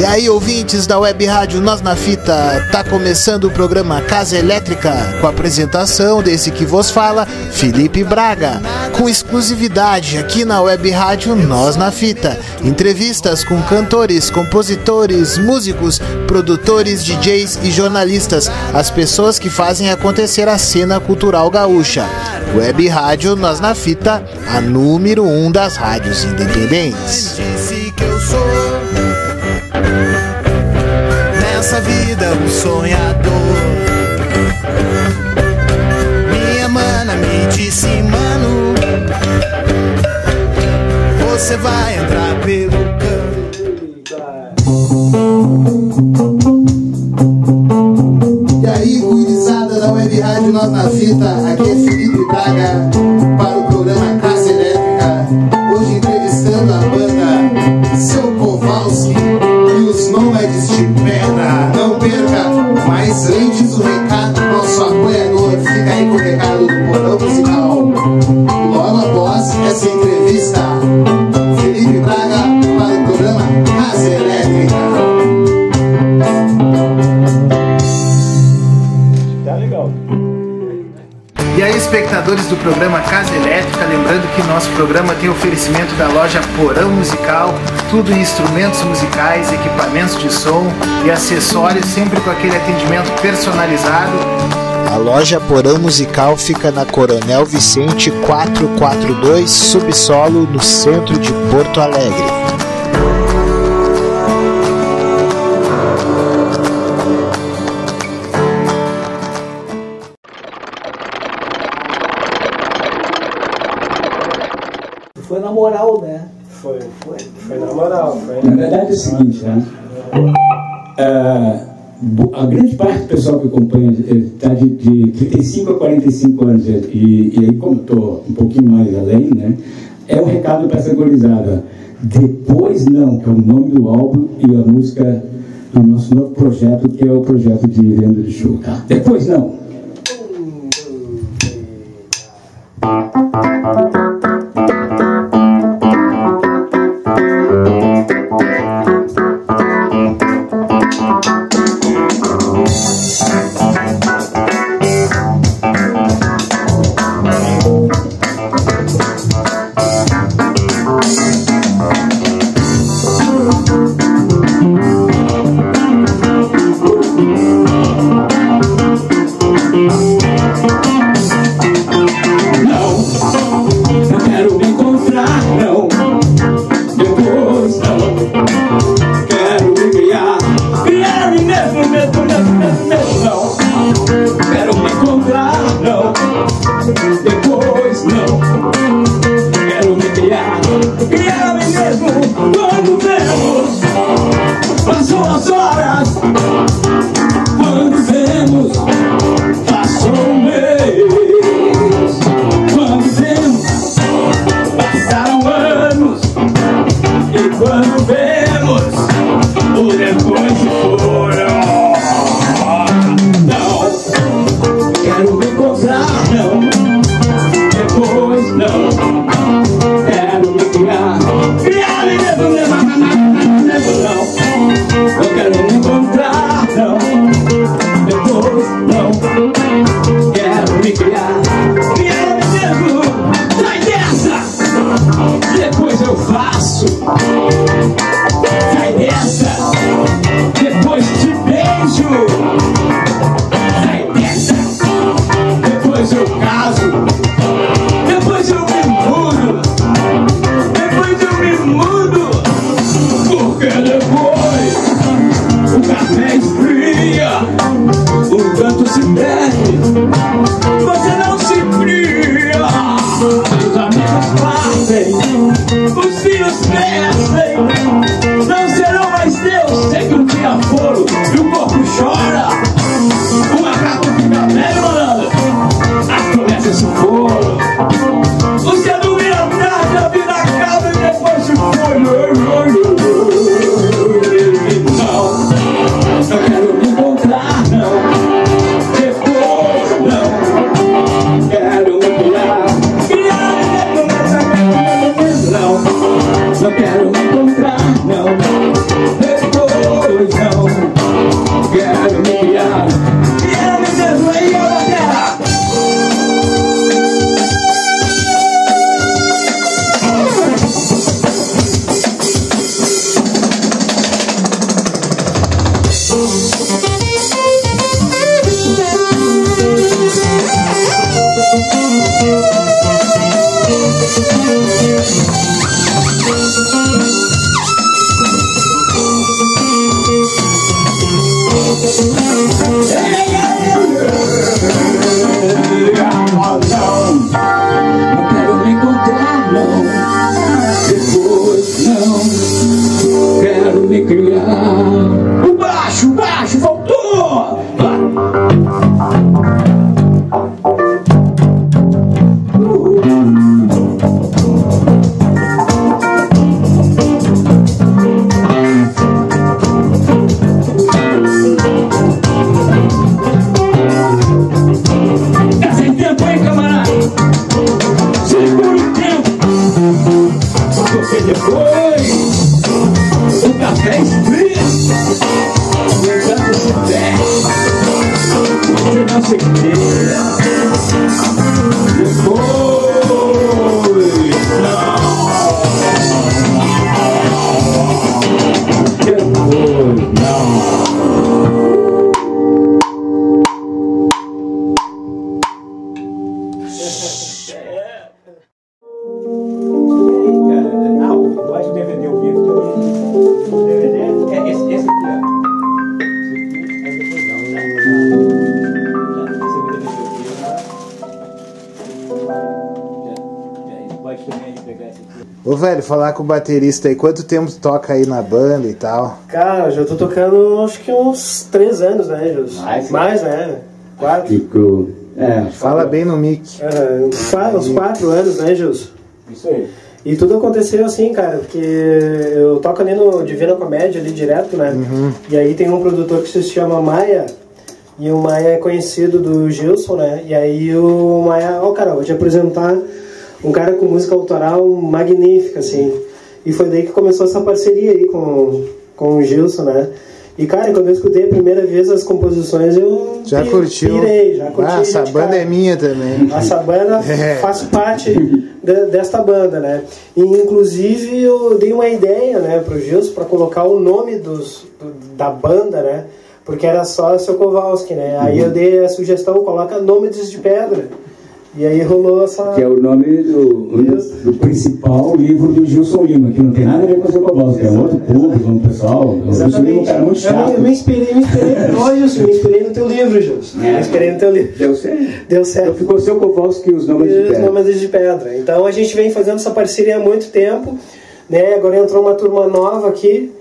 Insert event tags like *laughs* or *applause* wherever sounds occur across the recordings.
E aí, ouvintes da Web Rádio Nós na Fita, tá começando o programa Casa Elétrica, com a apresentação desse que vos fala, Felipe Braga, com exclusividade aqui na Web Rádio Nós na Fita. Entrevistas com cantores, compositores, músicos, produtores, DJs e jornalistas, as pessoas que fazem acontecer a cena cultural gaúcha. Web Rádio Nós na Fita, a número um das rádios independentes. Um sonhador. Minha mana me disse, mano, você vai entrar pelo canto. E aí, gurizada da Web Rádio Nós na Fita, aqui é Felipe Braga para mas antes o recado do programa Casa Elétrica, lembrando que nosso programa tem oferecimento da loja Porão Musical, tudo em instrumentos musicais, equipamentos de som e acessórios, sempre com aquele atendimento personalizado. A loja Porão Musical fica na Coronel Vicente 442, subsolo, no centro de Porto Alegre. A grande parte do pessoal que acompanha está de, de 35 a 45 anos, e, e aí, como estou um pouquinho mais além, né? É um recado para essa gorizada. Depois não, que é o nome do álbum e a música do nosso novo projeto, que é o projeto de venda de show, tá? Depois. Não, last name. Lucia's last baby. Yeah. Velho, falar com o baterista aí, quanto tempo tu toca aí na banda e tal? Cara, eu já tô tocando acho que uns 3 anos, né, Jus? Mais, Mais, né? Quatro. Ficou. É, Fala bem no mic. É, uns qua- uns quatro anos, né, Jus? Isso aí. E tudo aconteceu assim, cara, porque eu toco ali no Divina Comédia, ali direto, né? E aí tem um produtor que se chama Maia, e o Maia é conhecido do Gilson, né? E aí o Maia, ó, cara, vou te apresentar um cara com música autoral magnífica, assim. E foi daí que começou essa parceria aí com, com o Gilson, né? E, cara, quando eu escutei a primeira vez as composições, eu Já pi- curtiu? pirei, já curti. Ah, essa banda é minha também. Essa banda *laughs* É. faz parte de- desta banda, né? E, inclusive eu dei uma ideia, né, pro Gilson para colocar o nome dos, do- da banda, né? Porque era só seu Kowalski, né? Aí eu dei a sugestão, coloca Nômades de Pedra. E aí rolou essa. Que é o nome do, do, do principal livro do Gilson Lima, que não tem nada a ver com o seu Kowalski, é um outro público, um pessoal. O Gilson Lima é um cara muito Eu me, chato. eu me inspirei, me inspirei, Ó, Gilson, me inspirei no teu livro, Gilson. Me inspirei no teu livro. Deu certo. Deu Então certo. ficou seu Kowalski e os nomes de E os pedra. Nômades de Pedra. Então a gente vem fazendo essa parceria há muito tempo, né? Agora entrou uma turma nova aqui.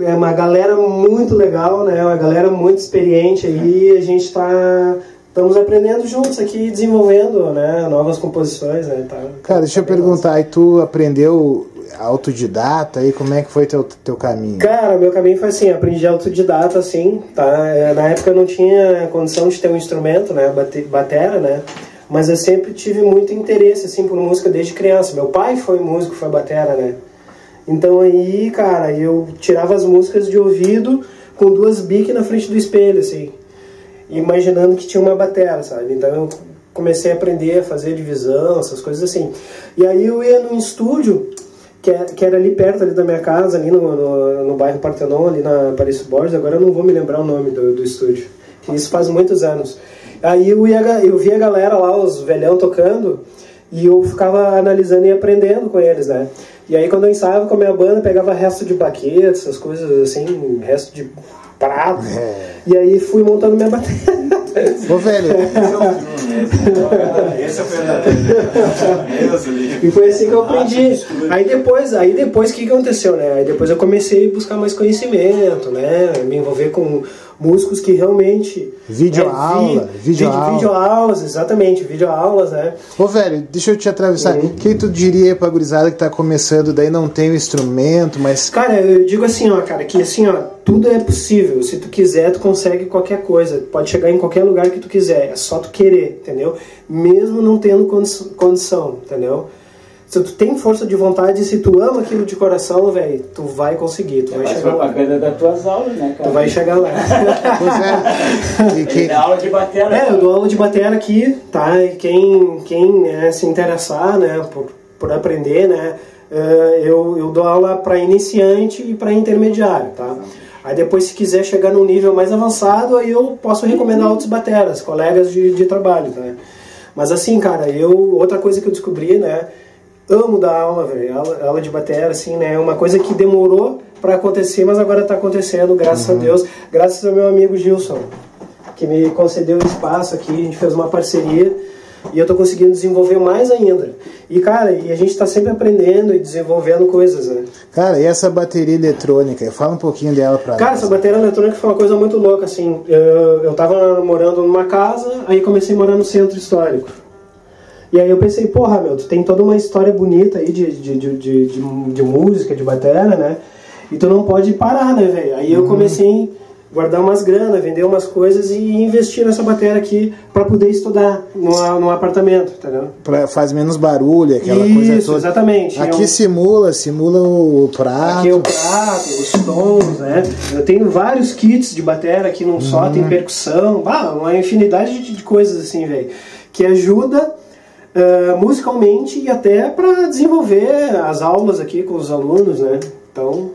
É uma galera muito legal, né? Uma galera muito experiente aí. A gente está estamos aprendendo juntos aqui, desenvolvendo, né? Novas composições, né? Tá, Cara, deixa eu tá bem perguntar, aí tu aprendeu autodidata aí, como é que foi teu, teu caminho? Cara, meu caminho foi assim, aprendi autodidata, assim, tá? É, Na época eu não tinha condição de ter um instrumento, né, bate- batera, né? Mas eu sempre tive muito interesse, assim, por música desde criança. Meu pai foi músico, foi batera, né? Então aí, cara, eu tirava as músicas de ouvido com duas biques na frente do espelho, assim, imaginando que tinha uma batera, sabe? Então eu comecei a aprender a fazer divisão, essas coisas assim. E aí eu ia num estúdio que, é- que era ali perto ali da minha casa, ali no, no, no bairro Partenon, ali na Paris Borges, agora eu não vou me lembrar o nome do, do estúdio, isso faz muitos anos. Aí eu, ia, eu via a galera lá, os velhão tocando, e eu ficava analisando e aprendendo com eles, né? E aí quando eu ensaiava com a minha banda, pegava resto de baqueta, essas coisas assim, resto de prato, e aí fui montando minha bateria. Ô, velho, *laughs* Esse é o verdadeiro. O livre. E foi assim que eu aprendi. Aí depois, aí depois o que que aconteceu, né? Aí depois eu comecei a buscar mais conhecimento, né? Me envolver com músicos que realmente Videoaula, vi- videoaula. vídeo- videoaulas, exatamente, videoaulas, né? ô, velho, deixa eu te atravessar. O que tu diria pra gurizada que tá começando, daí não tem o instrumento, mas Cara, eu digo assim, ó, cara, que assim, ó, tudo é possível. Se tu quiser, tu consegue qualquer coisa. Pode chegar em qualquer lugar que tu quiser. É só tu querer, entendeu? Mesmo não tendo condi- condição, entendeu? Se tu tem força de vontade, se tu ama aquilo de coração, velho, tu vai conseguir, tu vai Faz chegar lá. propaganda das tuas aulas, né, cara? Tu vai chegar lá. pois é. E quem- aula de bateria. É, eu dou aula de bateria aqui, tá? E quem, quem né, se interessar, né, por, por aprender, né, eh, eu, eu dou aula para iniciante e para intermediário, tá? Aí depois, se quiser chegar num nível mais avançado, aí eu posso recomendar outros bateras, colegas de, de trabalho, tá? Mas assim, cara, eu outra coisa que eu descobri, né, amo dar aula, velho, aula, aula de bateria, assim, né, é uma coisa que demorou para acontecer, mas agora tá acontecendo, graças a Deus, graças ao meu amigo Gilson que me concedeu espaço aqui, a gente fez uma parceria e eu tô conseguindo desenvolver mais ainda. E cara, e a gente tá sempre aprendendo e desenvolvendo coisas, né? Cara, e essa bateria eletrônica? Fala um pouquinho dela pra Cara, nós. essa bateria eletrônica foi uma coisa muito louca, assim. Eu, eu tava morando numa casa, aí comecei a morar no centro histórico. E aí eu pensei, porra, meu, tu tem toda uma história bonita aí de, de, de, de, música, de bateria, né? E tu não pode parar, né, velho? Aí eu comecei guardar umas grana, vender umas coisas e investir nessa bateria aqui para poder estudar no, no apartamento, entendeu? Pra, faz menos barulho, aquela coisa Isso, toda. exatamente. Aqui simula, simula o prato. Aqui é o prato, os tons, né? Eu tenho vários kits de bateria aqui num só, Uhum. tem percussão, bah, uma infinidade de, de coisas assim, velho, que ajuda eh, musicalmente e até para desenvolver as aulas aqui com os alunos, né? Então,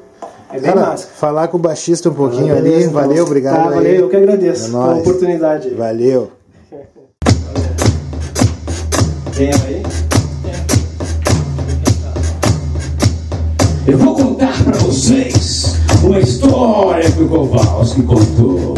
é bem Cara, massa. falar com o baixista um pouquinho Ah, ali, beleza, então. valeu, obrigado. Tá, aí. valeu, eu que agradeço É pela nóis. oportunidade. aí. Valeu. *laughs* Tem aí? Eu vou contar pra vocês uma história que o Kowalski contou.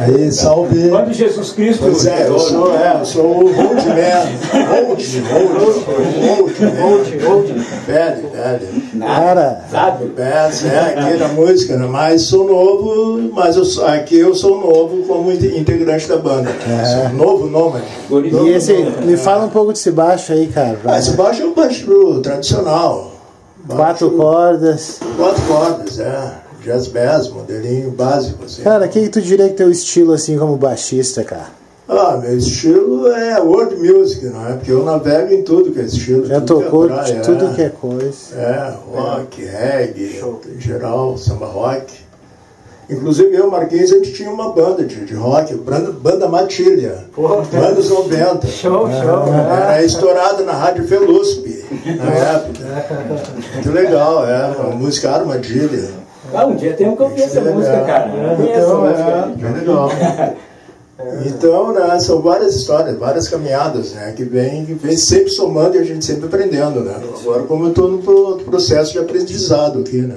Aí, salve. Quando Jesus Cristo. Pois é, eu sou, é, eu sou o Old Man. Old, old, old, old. Velho, velho. Cara, Sabe? Peço, é, aqui na música, né? mas sou novo, mas eu sou- aqui eu sou novo como inte- integrante da banda. Sou novo nômade. e esse, me fala um pouco desse baixo aí, cara. Ah, esse baixo é um baixo tradicional. Quatro Baixo- cordas. Quatro cordas, é. Jazz bass, modelinho básico, assim. Cara, o que, que tu diria que teu estilo assim como baixista, cara? Ah, meu estilo é world music, não é? Porque eu navego em tudo que é estilo. Já tocou é de tudo é. que é coisa. É, rock, reggae, em geral, samba rock. Inclusive eu Marquinhos, a gente tinha uma banda de, de rock, banda, banda Matilha, anos 90. Show, show. Era estourado na Rádio Felusp, na *laughs* época. Muito legal, é, a música Armadilha. Ah, um dia tem que ouvir essa Legal. música, cara. Eu não conheço essa Então, música. é, legal. *laughs* Então, né, são várias histórias, várias caminhadas, né, que vem, que vem sempre somando e a gente sempre aprendendo, né. Agora, como eu estou no pro- processo de aprendizado aqui, né.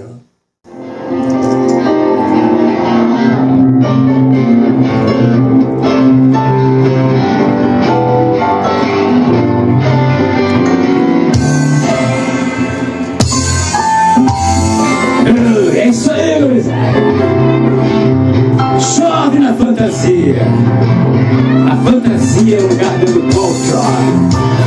Fantasia. A fantasia é o lugar do Voltron.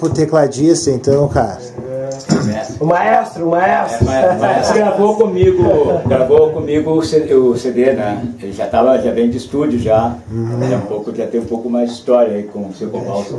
Pro tecladista então, cara. O maestro, o maestro. Mas, mas gravou comigo, gravou comigo o C- o CD, né? Ele já tava, já vem de estúdio já. Já, um pouco, já tem um pouco mais de história aí com o seu Cobalto.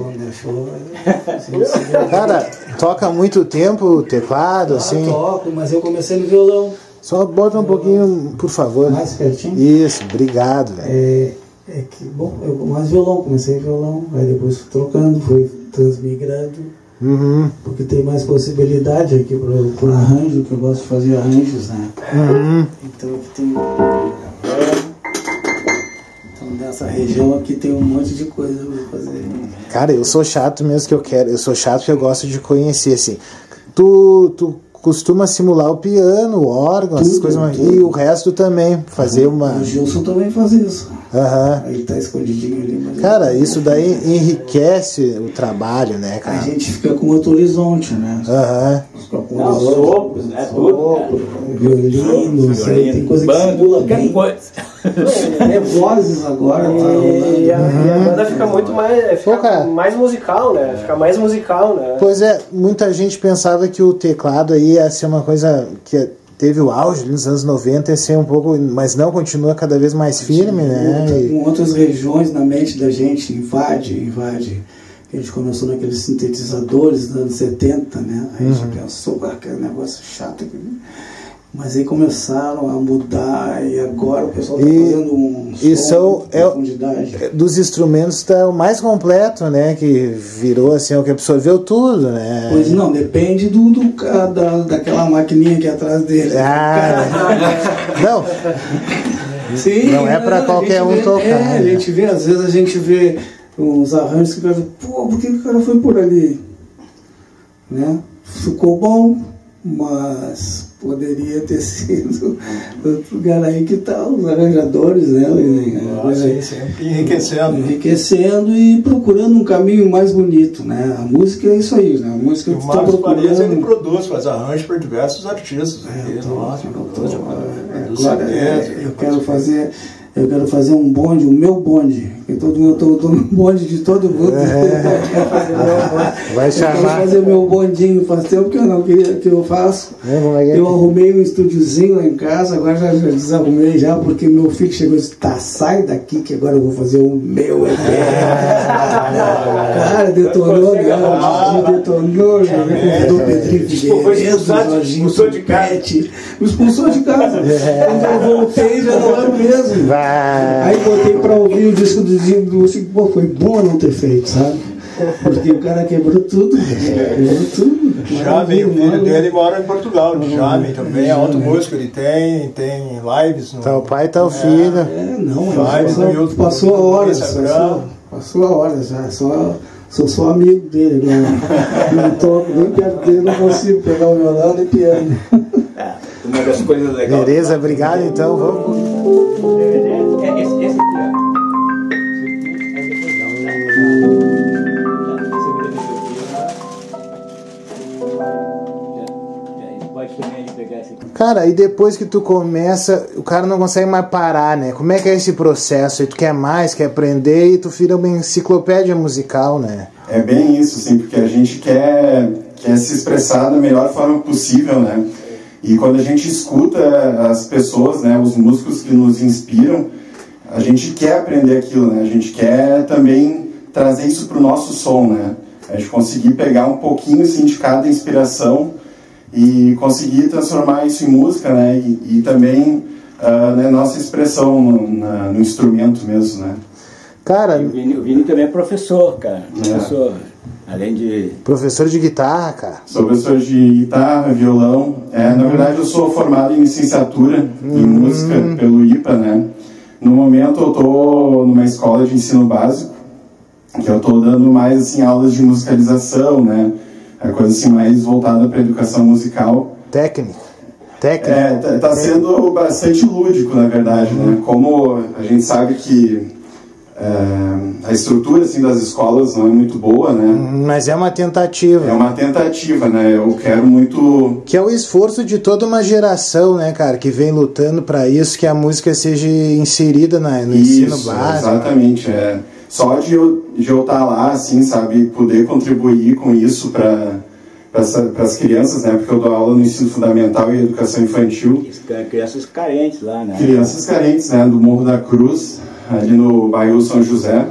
Cara, toca muito tempo o teclado, Ah, assim. toco, mas eu comecei no violão. Só bota um pouquinho, por favor. Mais pertinho? Isso, obrigado, velho. É, é que, bom, eu mais violão, comecei violão, aí depois fui trocando, fui transmigrando, Uhum. porque tem mais possibilidade aqui pro arranjo, que eu gosto de fazer arranjos, né? Uhum. Então aqui tem. Então nessa região aqui tem um monte de coisa pra fazer. Cara, eu sou chato mesmo que eu quero. Eu sou chato porque eu gosto de conhecer, assim. Tu, tu costuma simular o piano, o órgão, essas Tudo, coisas. mais- tudo. E o resto também. Fazer uma. O Gilson também faz isso. Aham. Aí tá escondidinho ali, mas. Cara, isso daí enriquece o trabalho, né, A cara? gente fica com outro horizonte, né? Aham. Fica com Não, horizonte. sopros, né? Tudo. né? Violino, tem coisa que Bando, simula bem. coisa. É vozes agora, tá. E a, e a banda fica muito mais, fica Pô, mais musical, né? Fica mais musical, né? Pois é, muita gente pensava que o teclado aí ia ser uma coisa que teve o auge nos anos 90, ia ser um pouco, mas não, continua cada vez mais firme, né? E- Com outras regiões na mente da gente, invade, invade. A gente começou naqueles sintetizadores dos anos 70, né? A gente pensou, "Ah, aquele negócio chato aqui. Mas aí começaram a mudar e agora o pessoal está E- fazendo um e som são- de é- profundidade. dos instrumentos tá o mais completo, né? Que virou assim, o que absorveu tudo, né? Pois não, depende do, do da, daquela maquininha aqui atrás dele. Ah, *laughs* não, Sim, Não é pra a qualquer um vê- tocar, É, né? a gente vê, às vezes a gente vê uns arranjos que fala, pô, por que que o cara foi por ali? Né? Ficou bom, mas poderia ter *laughs* sido outro lugar aí que tá os arranjadores, né? Sim, sempre enriquecendo. Enriquecendo e procurando um caminho mais bonito, né? A música é isso aí, né? A música E o tá Farias ele procurando. produz, faz arranjos para diversos artistas. Eu tô né? ótimo, eu tô- Produz Agora, CDs, é, eu quero fazer, eu quero fazer um bonde, o meu bonde. Que todo mundo, eu tô, tô no bonde de todo mundo. *laughs* Eu quero fazer meu bonde. vai Eu quero chamar. fazer meu bondinho, faz tempo que eu não queria que eu faço. É, é é? Eu arrumei um estúdiozinho lá em casa, agora já, já desarrumei já, porque meu filho chegou e disse, tá, sai daqui que agora eu vou fazer o meu *laughs* EP. Cara, detonou, né? Me detonou, já me convidou o Pedrinho Figueiredo, expulsado, Jorginho expulsou de casa. Me expulsou de casa. Quando eu voltei já não era o mesmo. Vai. Aí botei pra ouvir o disco do Zinho do Lúcio, pô, foi bom não ter feito, sabe? Porque o cara quebrou tudo, quebrou tudo. Jame, o filho dele mora em Portugal. O Jame também é alto músico, ele tem, tem lives no. Tá o pai, tá o filho. É, não, Vai, passou, no YouTube, passou a hora, só- passou a hora já, só, sou só amigo dele, não, não toco nem perto dele, não consigo pegar o violão nem piano. Uma das coisas legais. Beleza, obrigado então. Vamos. Cara, e depois que tu começa, o cara não consegue mais parar, né? Como é que é esse processo? E tu quer mais, quer aprender e tu vira uma enciclopédia musical, né? É bem isso, sim, porque a gente quer, quer se expressar da melhor forma possível, né? E quando a gente escuta as pessoas, né, os músicos que nos inspiram, a gente quer aprender aquilo, né? A gente quer também trazer isso para o nosso som, né? A gente conseguir pegar um pouquinho assim, de cada inspiração e conseguir transformar isso em música, né? E, e também uh, né, nossa expressão no, na, no, instrumento mesmo, né? Cara, o Vini, o Vini também é professor, cara. É. Professor, além de professor de guitarra, cara. Sou professor de guitarra, violão. É, na verdade, eu sou formado em licenciatura hum. em música pelo IPA, né? No momento, eu tô numa escola de ensino básico que eu estou dando mais assim aulas de musicalização, né? A é coisa assim mais voltada para educação musical. Técnica. Técnica. É, tá, tá sendo bastante lúdico, na verdade, né? Como a gente sabe que é, a estrutura assim das escolas não é muito boa, né? Mas é uma tentativa. É uma tentativa, né? Eu quero muito que é o esforço de toda uma geração, né, cara, que vem lutando para isso, que a música seja inserida na, no isso, ensino básico. Exatamente, é só de eu, de eu estar lá, assim, sabe, poder contribuir com isso para para as crianças, né? Porque eu dou aula no ensino fundamental e educação infantil. Crianças carentes lá, né? Crianças carentes, né? Do Morro da Cruz, ali no bairro São José.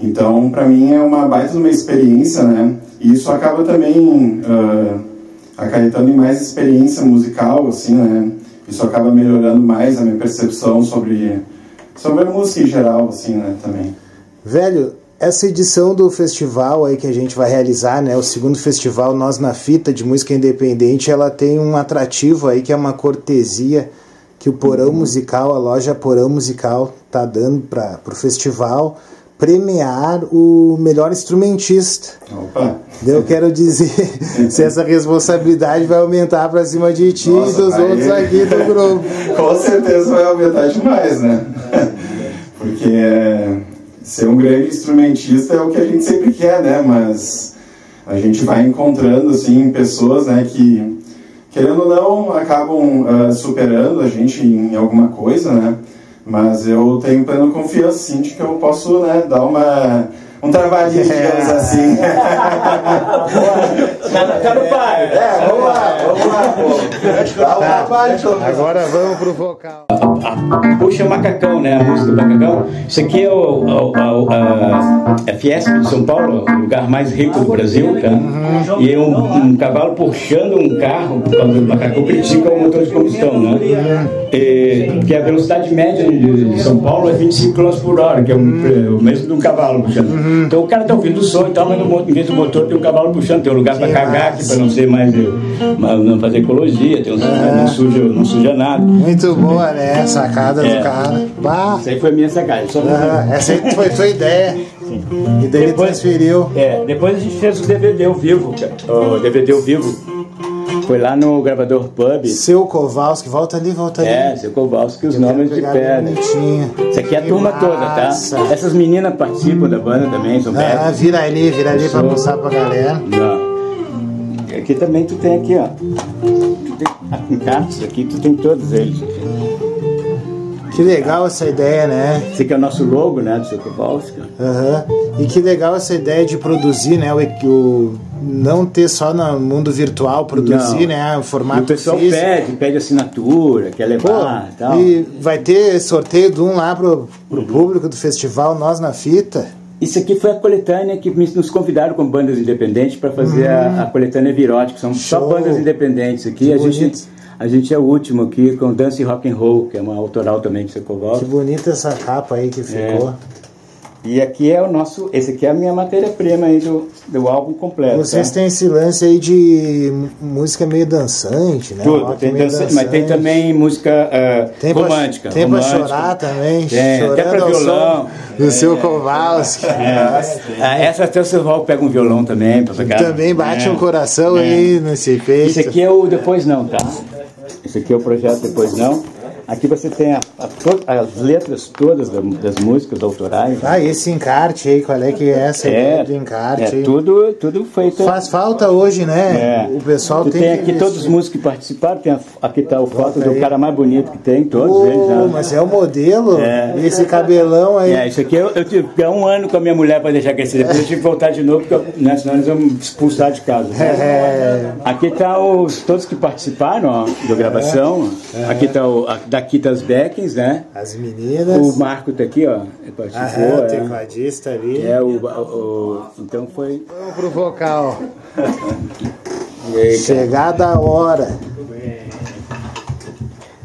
Então, para mim é uma baita uma experiência, né? E isso acaba também uh, acarretando em mais experiência musical, assim, né? Isso acaba melhorando mais a minha percepção sobre sobre a música em geral, assim, né, também. Velho, essa edição do festival aí que a gente vai realizar, né, o segundo festival Nós na Fita de Música Independente, ela tem um atrativo aí que é uma cortesia que o Porão. Musical, a loja Porão Musical tá dando para o festival premiar o melhor instrumentista. Opa. Eu quero dizer *laughs* se essa responsabilidade vai aumentar para cima de ti Nossa, e dos outros aqui do grupo. *laughs* Com certeza vai aumentar demais, né? *laughs* Porque é, ser um grande instrumentista é o que a gente sempre quer, né? Mas a gente vai encontrando assim pessoas, né, que querendo ou não acabam uh, superando a gente em alguma coisa, né? Mas eu tenho plena confiança, sim, de que eu posso né, dar uma, um trabalhinho, digamos *laughs* assim. tá, tá no pai. É, vamos lá, vamos lá, pô. Dá um tá. trabalho, Agora vamos pro vocal. Puxa Macacão, né? A música do Macacão. Isso aqui é o, o, a, a Fiesp de São Paulo, o lugar mais rico do Brasil, tá? Uhum. E é um, um, cavalo puxando um carro, quando o macacão critica o motor de combustão, né? Uhum. E, que a velocidade média de, São Paulo é 25 km por hora, que é, um, o mesmo de um cavalo puxando. Uhum. Então o cara tá ouvindo o som e tal, mas no, vez do motor tem um cavalo puxando, tem um lugar para cagar aqui, para não ser mais não fazer ecologia, tem um, não, suja, não suja nada. Muito boa, né? Sacada é. do cara. Bah. Essa aí foi minha sacada. Só ah, essa aí foi tua ideia. *laughs* Sim. E daí depois, transferiu. É, depois a gente fez o DVD ao vivo. O DVD ao vivo foi lá no gravador Pub. Seu Kowalski, volta ali, volta ali. É, seu Kowalski, os nomes de pedra. Isso aqui é a que turma massa. toda, tá? Essas meninas participam da banda também, são Ah, vira ali, vira ali pra mostrar pra galera. Não. Aqui também tu tem aqui, ó. Tu tem cartas aqui, tu tem todos eles. Que legal essa ideia, né? Esse aqui é o nosso logo, né, do seu Kowalski. Aham. Uhum. E que legal essa ideia de produzir, né, o, o não ter só no mundo virtual, produzir, não. né? O formato. E o pessoal físico. pede, pede assinatura, quer levar Pô, e tal. E vai ter sorteio de um lá pro, pro uhum. público do festival Nós na Fita. Isso aqui foi a coletânea que nos convidaram com bandas independentes para fazer a, uhum. a, coletânea Virótica. São Show. só bandas independentes aqui. a gente, a gente é o último aqui com Dance Rock and Roll, que é uma autoral também de Secoval. Que bonita essa capa aí que ficou. É. E aqui é o nosso, esse aqui é a minha matéria-prima aí do, do álbum completo. Vocês tá? têm esse lance aí de música meio dançante, né? Tudo, tem dançante, mas tem também música uh, tem romântica. Pra, tem romântica. pra chorar também, tem, até pra violão. Do é, seu Kowalski. É, é, essa até o seu Val pega um violão também pra tocar. Também bate é, um coração aí nesse peito. Esse aqui é o Depois Não, tá? Esse aqui é o projeto Depois Não. Aqui você tem a- a as letras todas da- das músicas autorais. Ah, esse encarte aí, qual é que é essa É, do encarte? é tudo, tudo feito. Faz falta hoje, né? É. O pessoal Tu tem, tem aqui todos os músicos que participaram, tem a- aqui está o foto do cara mais bonito que tem, todos Ô, eles. né? mas é o modelo? É. Esse cabelão aí. É, isso aqui eu, eu tive ficar um ano com a minha mulher para deixar crescer. Depois eu tive que voltar de novo, porque eu- né, senão eles iam me expulsar de casa. É. Aqui tá os todos que participaram ó, da gravação. Aqui tá o a- daqui tá os backings, né? As meninas. O Marco tá aqui, ó. Ele participou. Aham, é. tecladista ali. É, o, o- o- então foi. Vamos pro vocal. *laughs* Aí? Chegada a hora.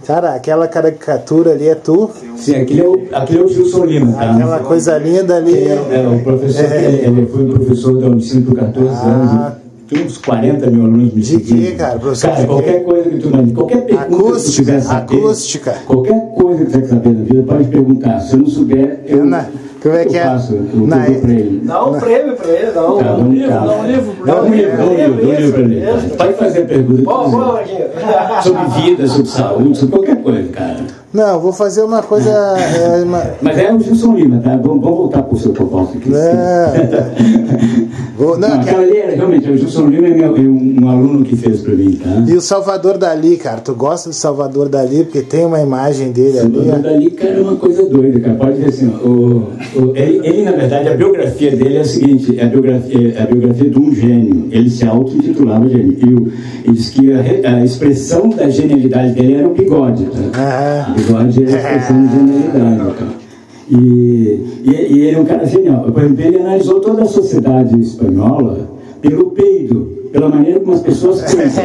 Cara, aquela caricatura ali é tu? Sim, aquele é o, aquele é o Gilson Lima, tá? Aquela coisa linda ali. É, o professor, ele, ele foi professor da Unicino por 14 anos. Uns 40 mil alunos me De seguindo. quê, cara? Professor Cara, qualquer coisa que tu imagine, qualquer pergunta que tu Acústica, quiser saber. acústica. Qualquer coisa que tu quiser saber da vida, pode perguntar. Se eu não souber, eu, Na- como é que eu é? faço. Eu Na- dou pra ele. Dá um prêmio pra ele, dá um, Tá, dá um vamos livro, dá um livro. Dá um livro, dá um livro, dá um livro pra ele. Pode fazer a pergunta que Bom, bom. Sobre vida, sobre saúde, sobre qualquer coisa, cara. Não, vou fazer uma coisa. *laughs* é, uma- Mas é o Gilson Lima, tá? Vamos, vamos voltar pro seu propósito aqui. Não, vou- não, Não, ali era realmente, o Gilson Lima é, meu, é um, um aluno que fez pra mim, tá? E o Salvador Dali, cara, tu gosta do Salvador Dali porque tem uma imagem dele ali. O ó. dali, cara, é uma coisa doida, cara. Pode ver assim, o, o- ele, ele, na verdade, a biografia dele é a seguinte, é a biografia, é a biografia de um gênio. Ele se auto-intitulava gênio. E o- ele diz que a, a expressão da genialidade dele era o bigode, tá? Aham. Bigode é a expressão de genialidade, cara. E, e, e ele é um cara genial. Exemplo, ele analisou toda a sociedade espanhola pelo peido, pela maneira como as pessoas *laughs* pensam.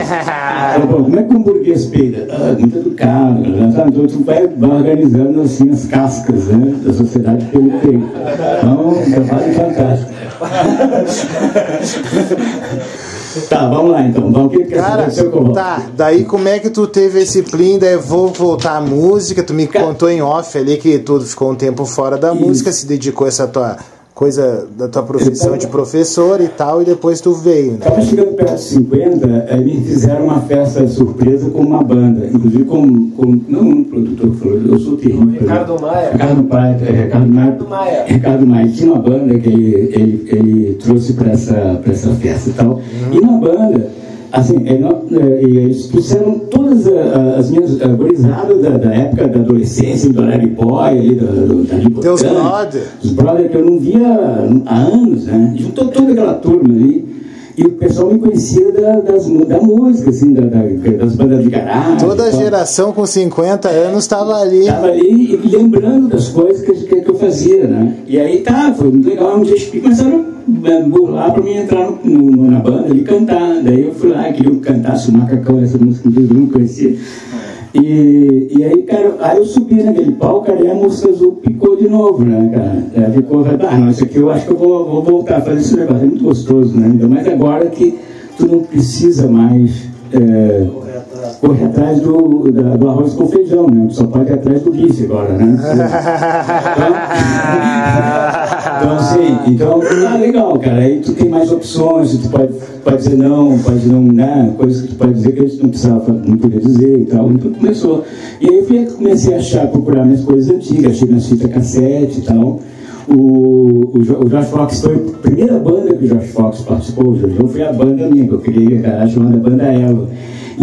Pô, como é que um burguês peida? Ah, muito educado, né? sabe? Então tu vai, vai organizando assim as cascas né, da sociedade pelo peido. Então, um trabalho fantástico. *laughs* tá, vamos lá então. Vamos, que que Cara, tá, daí como é que tu teve esse plim, daí vou voltar à música, tu me contou em off ali que tu ficou um tempo fora da música, se dedicou a essa tua coisa da tua profissão de professor e tal, e depois tu veio, né? Estava chegando perto dos 50, aí me fizeram uma festa surpresa com uma banda, inclusive com, com não um produtor que falou, eu sou terrível. Ricardo Maia. Ricardo Maia. é, Ricardo Maia. Ricardo Maia. Ricardo Maia. Tinha uma banda que ele, ele, ele trouxe para essa, pra essa festa e tal. E na banda, assim, é, e eles trouxeram todas a- as minhas gurizadas da, da época da adolescência, do Larry Boy, ali, da, do, da brother. os brothers que eu não via há anos, né? Juntou toda aquela turma ali. E o pessoal me conhecia da, das, da música, assim, da, da- das bandas de garagem. Toda geração com 50 anos estava ali. Estava ali lembrando das coisas que, que, eu fazia, né? E aí tá, foi muito legal. Um dia começaram burlar para mim entrar no, no- na banda e cantar. Daí eu fui lá, queria que eu cantasse o Macacão, essa música que todo mundo conhecia. E, e aí, cara, aí eu subi naquele palco, cara, e a música azul picou de novo, né, cara? Ela ficou, ah, não, isso aqui eu acho que eu vou, vou voltar a fazer esse negócio. É muito gostoso, né? Ainda mais agora que tu não precisa mais. é, correr atrás do, da- do arroz com feijão, né? Tu só pode ir atrás do bife agora, né? *laughs* Então, assim, então, ah, legal, cara. Aí tu tem mais opções, tu pode, pode dizer não, pode não, né? Coisas que tu pode dizer que a gente não precisava, não podia dizer e tal. Então começou. E aí eu fui- comecei a achar, procurar minhas coisas antigas, achei minhas fitas cassete e tal. O, o, o Josh Fox foi a primeira banda que o Josh Fox participou. O Jojo foi a banda minha, que eu criei, cara, chamada Banda Elo.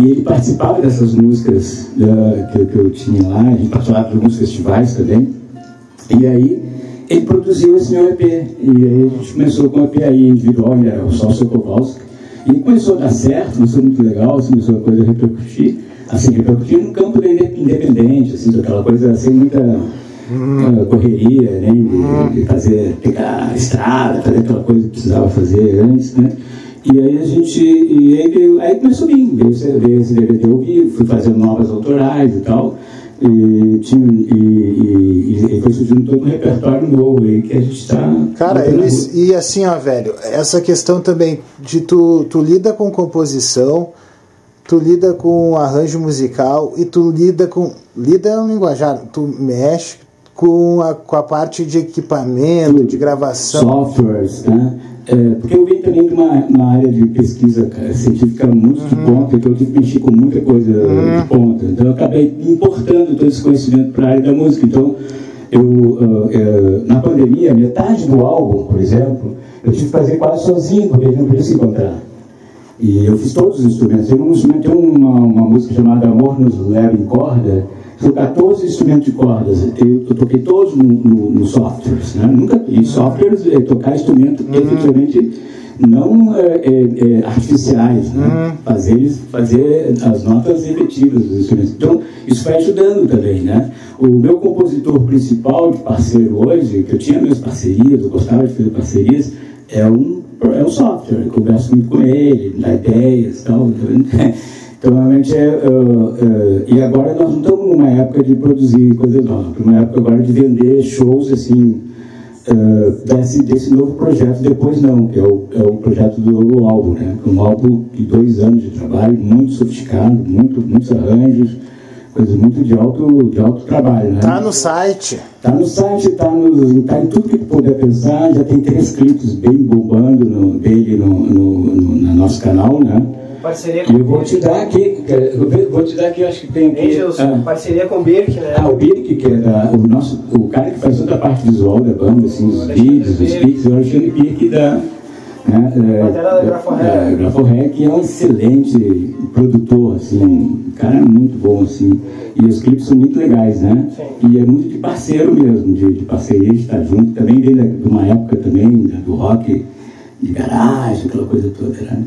E ele participava dessas músicas da- que, que eu tinha lá, a gente participava de alguns festivais também. E aí ele produziu esse meu EP. E aí a gente começou com o EP aí individual, ele era o Salsa Kowalski. E começou a dar certo, começou muito legal, assim, começou a coisa a repercutir. Assim, repercutir no campo da inde- independente, assim, aquela coisa sem muita eh, correria, né? De, de fazer, pegar a estrada, fazer aquela coisa que precisava fazer antes, né? E aí a gente. E aí, veio, aí começou a vir, veio, esse- veio esse DVD ao vivo, fui fazendo novas autorais e tal. E, tinha, e, e, e foi surgindo todo um repertório novo aí que a gente está. Cara, eles, e assim, ó, velho, essa questão também de tu, tu lida com composição, tu lida com arranjo musical e tu lida com. Lida é um linguajar, tu mexe com a, com a parte de equipamento, de gravação. Softwares, né? É, porque eu venho também de uma, uma área de pesquisa científica muito de ponta, então eu tive que mexer com muita coisa de ponta. Então eu acabei importando todo esse conhecimento para a área da música. Então, eu, uh, uh, na pandemia, metade do álbum, por exemplo, eu tive que fazer quase sozinho, porque a gente não podia se encontrar. E eu fiz todos os instrumentos. Tem um instrumento, tem uma, uma música chamada Amor nos Leva em Corda, são 14 instrumentos de cordas. Eu, eu toquei todos no, no, no softwares. Né? Nunca, e softwares é tocar instrumento uhum. efetivamente não é, é, é, artificiais, né? uhum. fazer, fazer as notas efetivas dos instrumentos. Então, isso vai ajudando também. Né? O meu compositor principal de parceiro hoje, que eu tinha minhas parcerias, eu gostava de fazer parcerias, é um, é um software. Eu converso muito com ele, dá ideias e tal. *laughs* Então, realmente, é, uh, uh, e agora nós não estamos numa época de produzir coisas novas, numa época agora de vender shows, assim, uh, desse, desse novo projeto. Depois não, que é o, é o projeto do álbum, né? Um álbum de dois anos de trabalho, muito sofisticado, muito, muitos arranjos, coisas muito de alto, de alto trabalho, né? Tá no site. Tá no site, tá, no, tá em tudo que puder pensar, já tem três clipes bem bombando no, dele no, no, no, no nosso canal, né? Parceria com eu vou te dar aqui, vou te dar aqui, acho que tem aqui. Angels, ah, parceria com o Birk, né? Ah, o Birk, que é da, o nosso, o cara que faz toda a parte visual da banda, assim, os vídeos, os pics, é o Alexandre Birk da. Né, é, da Graforrec. Graforrec é um excelente produtor, assim, um cara muito bom, assim. E os clipes são muito legais, né? Sim. E é muito de parceiro mesmo, de, de parceria, de estar junto. Também vem de uma época também do rock de garagem, aquela coisa toda, né?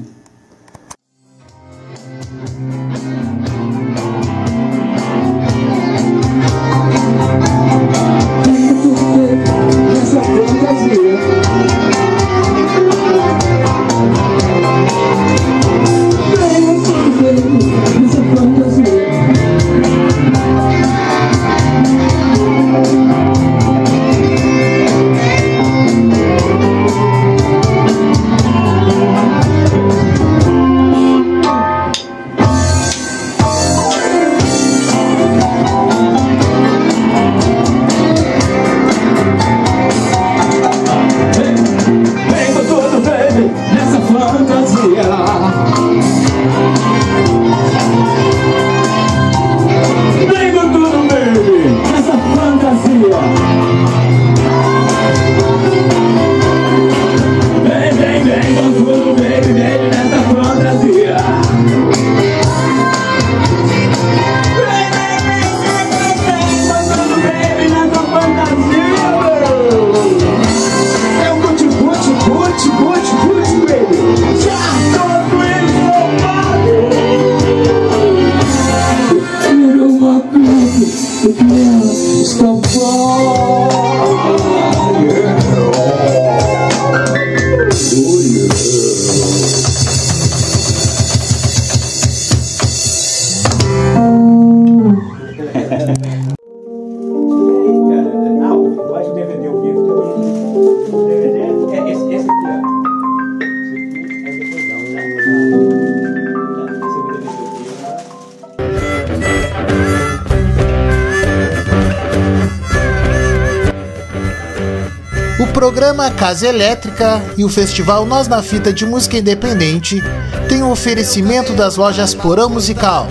Casa Elétrica e o festival Nós na Fita de Música Independente têm o oferecimento das lojas Porão Musical,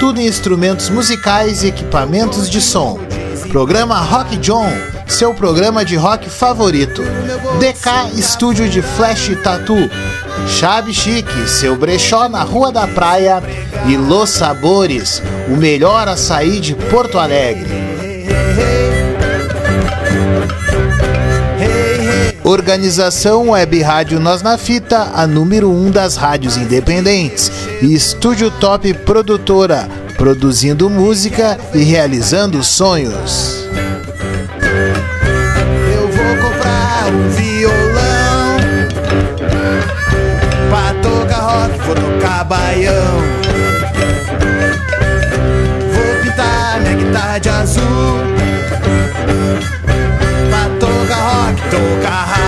tudo em instrumentos musicais e equipamentos de som. Programa Rock John, seu programa de rock favorito. DK Estúdio de Flash Tattoo. Chave Chique, seu brechó na Rua da Praia. E Los Sabores, o melhor açaí de Porto Alegre. Organização Web Rádio Nós na Fita, a número 1 um das rádios independentes. E Estúdio Top Produtora, produzindo música e realizando sonhos. Eu vou comprar um violão pra tocar rock, vou tocar baião. Vou pintar minha guitarra de azul tocar.